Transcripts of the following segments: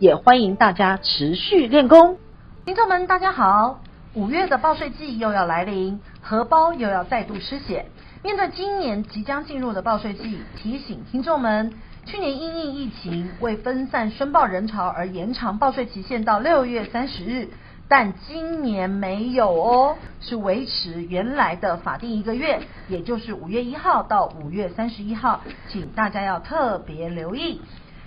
也欢迎大家持续练功。听众们，大家好！五月的报税季又要来临，荷包又要再度失血。面对今年即将进入的报税季，提醒听众们，去年因应疫情，为分散申报人潮而延长报税期限到六月三十日。但今年没有哦，是维持原来的法定一个月，也就是五月一号到五月三十一号，请大家要特别留意。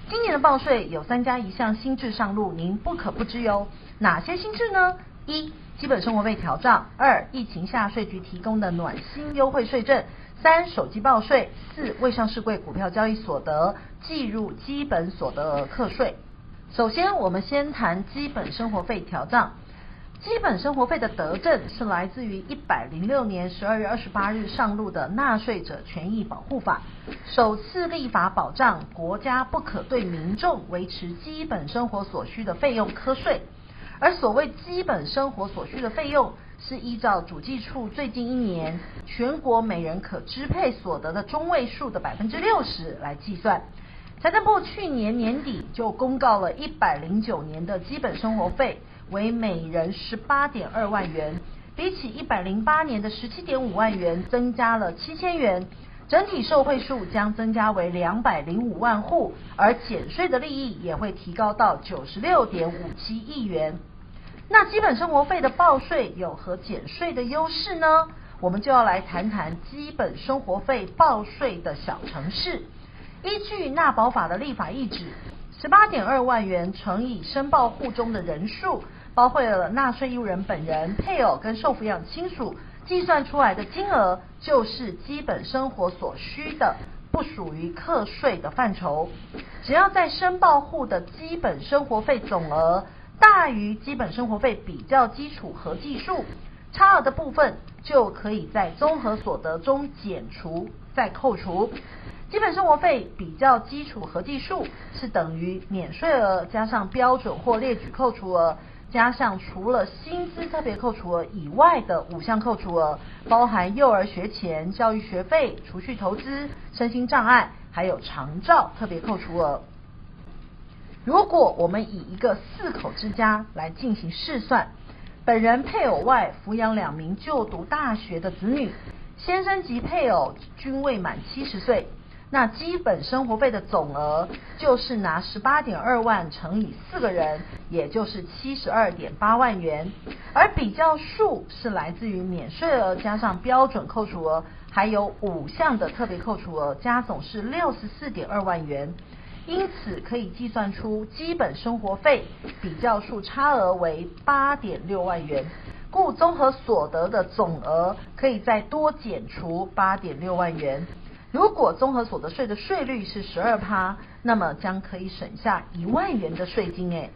今年的报税有三家一项新制上路，您不可不知哟。哪些新制呢？一、基本生活费调账；二、疫情下税局提供的暖心优惠税证；三、手机报税；四、未上市柜股票交易所得计入基本所得课税。首先，我们先谈基本生活费调账。基本生活费的得证是来自于一百零六年十二月二十八日上路的《纳税者权益保护法》，首次立法保障国家不可对民众维持基本生活所需的费用课税，而所谓基本生活所需的费用，是依照主计处最近一年全国每人可支配所得的中位数的百分之六十来计算。财政部去年年底就公告了一百零九年的基本生活费。为每人十八点二万元，比起一百零八年的十七点五万元，增加了七千元，整体受惠数将增加为两百零五万户，而减税的利益也会提高到九十六点五七亿元。那基本生活费的报税有何减税的优势呢？我们就要来谈谈基本生活费报税的小城市。依据纳保法的立法意旨，十八点二万元乘以申报户中的人数。包括了纳税义务人本人、配偶跟受抚养亲属，计算出来的金额就是基本生活所需的，不属于课税的范畴。只要在申报户的基本生活费总额大于基本生活费比较基础合计数，差额的部分就可以在综合所得中减除再扣除。基本生活费比较基础合计数是等于免税额加上标准或列举扣除额。加上除了薪资特别扣除额以外的五项扣除额，包含幼儿学前、教育学费、储蓄投资、身心障碍，还有长照特别扣除额。如果我们以一个四口之家来进行试算，本人配偶外抚养两名就读大学的子女，先生及配偶均未满七十岁。那基本生活费的总额就是拿十八点二万乘以四个人，也就是七十二点八万元，而比较数是来自于免税额加上标准扣除额，还有五项的特别扣除额，加总是六十四点二万元，因此可以计算出基本生活费比较数差额为八点六万元，故综合所得的总额可以再多减除八点六万元。如果综合所得税的税率是十二趴，那么将可以省下一万元的税金诶。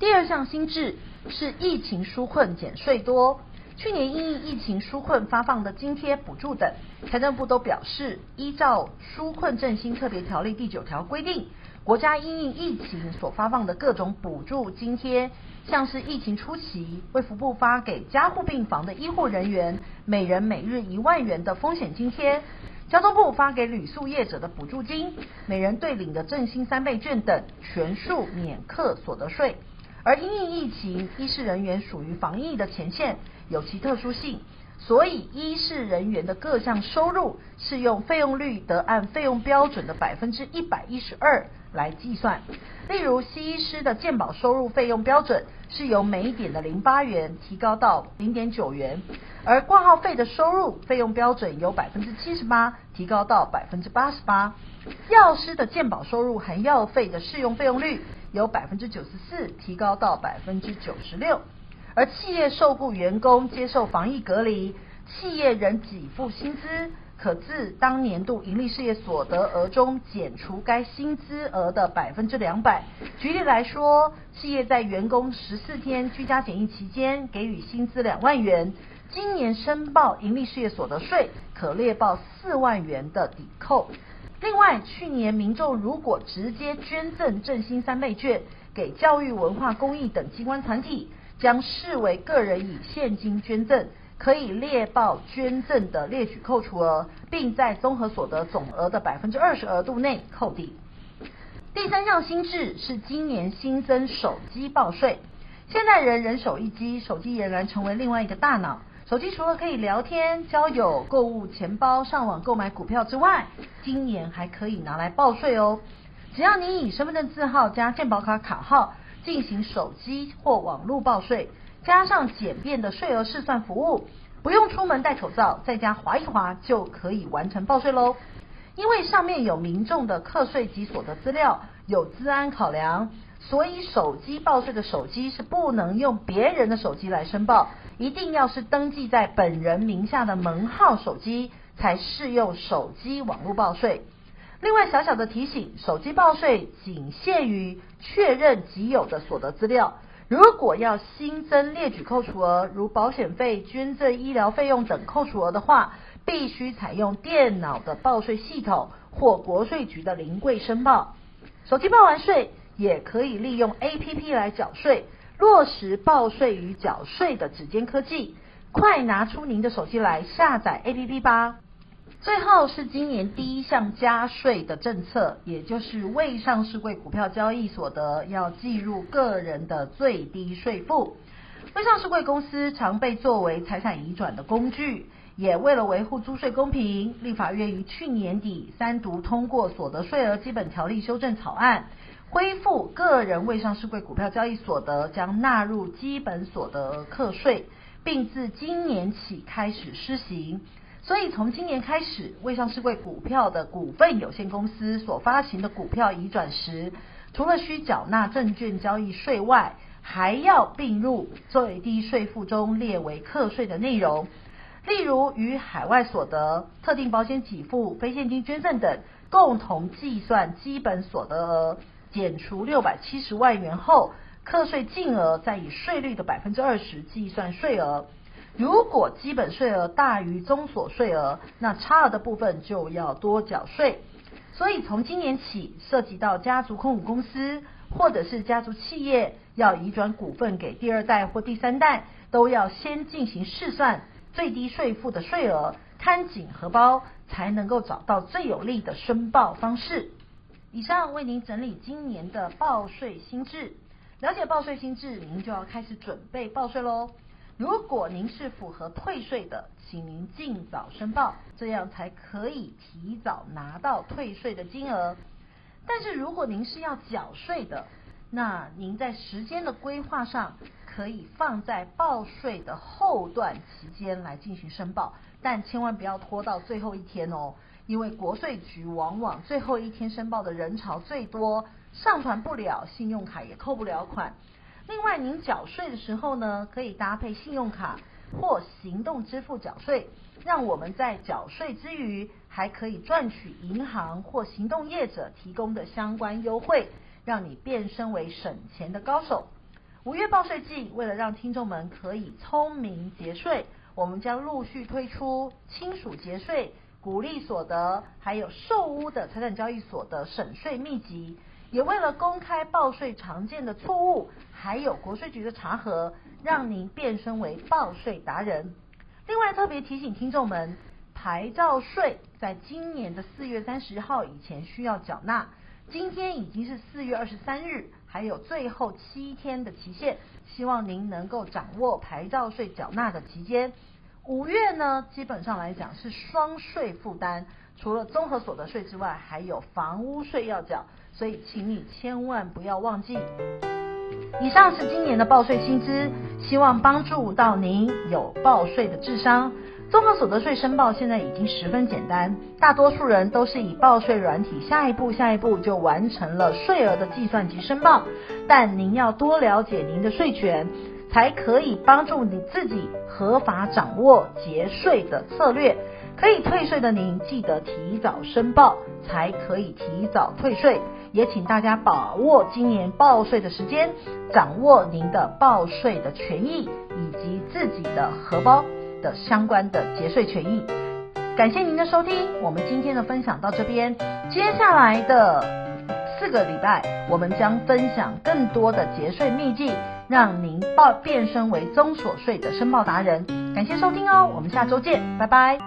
第二项新制是疫情纾困减税多，去年因疫情纾困发放的津贴补助等，财政部都表示，依照纾困振兴特别条例第九条规定，国家因应疫情所发放的各种补助津贴，像是疫情初期卫福部发给加护病房的医护人员每人每日一万元的风险津贴。交通部发给旅宿业者的补助金，每人对领的振兴三倍券等，全数免课所得税。而因应疫情，医师人员属于防疫的前线，有其特殊性，所以医事人员的各项收入是用费用率得按费用标准的百分之一百一十二来计算。例如，西医师的健保收入费用标准是由每一点的零八元提高到零点九元。而挂号费的收入费用标准由百分之七十八提高到百分之八十八，药师的健保收入含药费的适用费用率由百分之九十四提高到百分之九十六，而企业受雇员工接受防疫隔离，企业仍给付薪资，可自当年度营利事业所得额中减除该薪资额的百分之两百。举例来说，企业在员工十四天居家检疫期间给予薪资两万元，今年申报营利事业所得税可列报四万元的抵扣。另外，去年民众如果直接捐赠振兴三倍券给教育、文化、公益等机关团体，将视为个人以现金捐赠。可以列报捐赠的列举扣除额，并在综合所得总额的百分之二十额度内扣抵。第三项新制是今年新增手机报税。现在人人手一机，手机俨然成为另外一个大脑。手机除了可以聊天、交友、购物、钱包、上网购买股票之外，今年还可以拿来报税哦。只要你以身份证字号加健保卡卡号进行手机或网络报税。加上简便的税额试算服务，不用出门戴口罩，在家划一划就可以完成报税喽。因为上面有民众的课税及所得资料，有资安考量，所以手机报税的手机是不能用别人的手机来申报，一定要是登记在本人名下的门号手机才适用手机网络报税。另外小小的提醒，手机报税仅限于确认己有的所得资料。如果要新增列举扣除额，如保险费、捐赠医疗费用等扣除额的话，必须采用电脑的报税系统或国税局的临柜申报。手机报完税，也可以利用 APP 来缴税，落实报税与缴税的指尖科技。快拿出您的手机来下载 APP 吧。最后是今年第一项加税的政策，也就是未上市贵股票交易所得要计入个人的最低税负。未上市贵公司常被作为财产移转的工具，也为了维护租税公平，立法院于去年底三读通过所得税额基本条例修正草案，恢复个人未上市贵股票交易所得将纳入基本所得课税，并自今年起开始施行。所以从今年开始，未上市柜股票的股份有限公司所发行的股票移转时，除了需缴纳证券交易税外，还要并入最低税负中列为课税的内容。例如，与海外所得、特定保险给付、非现金捐赠等共同计算基本所得额，减除六百七十万元后，课税净额再以税率的百分之二十计算税额。如果基本税额大于综所税额，那差额的部分就要多缴税。所以从今年起，涉及到家族控股公司或者是家族企业要移转股份给第二代或第三代，都要先进行试算最低税负的税额，看紧荷包，才能够找到最有利的申报方式。以上为您整理今年的报税新制，了解报税新制，您就要开始准备报税喽。如果您是符合退税的，请您尽早申报，这样才可以提早拿到退税的金额。但是如果您是要缴税的，那您在时间的规划上可以放在报税的后段期间来进行申报，但千万不要拖到最后一天哦，因为国税局往往最后一天申报的人潮最多，上传不了，信用卡也扣不了款。另外，您缴税的时候呢，可以搭配信用卡或行动支付缴税，让我们在缴税之余，还可以赚取银行或行动业者提供的相关优惠，让你变身为省钱的高手。五月报税季，为了让听众们可以聪明节税，我们将陆续推出亲属节税、鼓励所得，还有售屋的财产交易所得省税秘籍。也为了公开报税常见的错误，还有国税局的查核，让您变身为报税达人。另外特别提醒听众们，牌照税在今年的四月三十号以前需要缴纳。今天已经是四月二十三日，还有最后七天的期限，希望您能够掌握牌照税缴纳的期间。五月呢，基本上来讲是双税负担，除了综合所得税之外，还有房屋税要缴。所以，请你千万不要忘记。以上是今年的报税新知，希望帮助到您有报税的智商。综合所得税申报现在已经十分简单，大多数人都是以报税软体下一步下一步就完成了税额的计算及申报。但您要多了解您的税权，才可以帮助你自己合法掌握节税的策略。可以退税的您，记得提早申报，才可以提早退税。也请大家把握今年报税的时间，掌握您的报税的权益，以及自己的荷包的相关的节税权益。感谢您的收听，我们今天的分享到这边，接下来的四个礼拜，我们将分享更多的节税秘籍，让您报变身为综所税的申报达人。感谢收听哦，我们下周见，拜拜。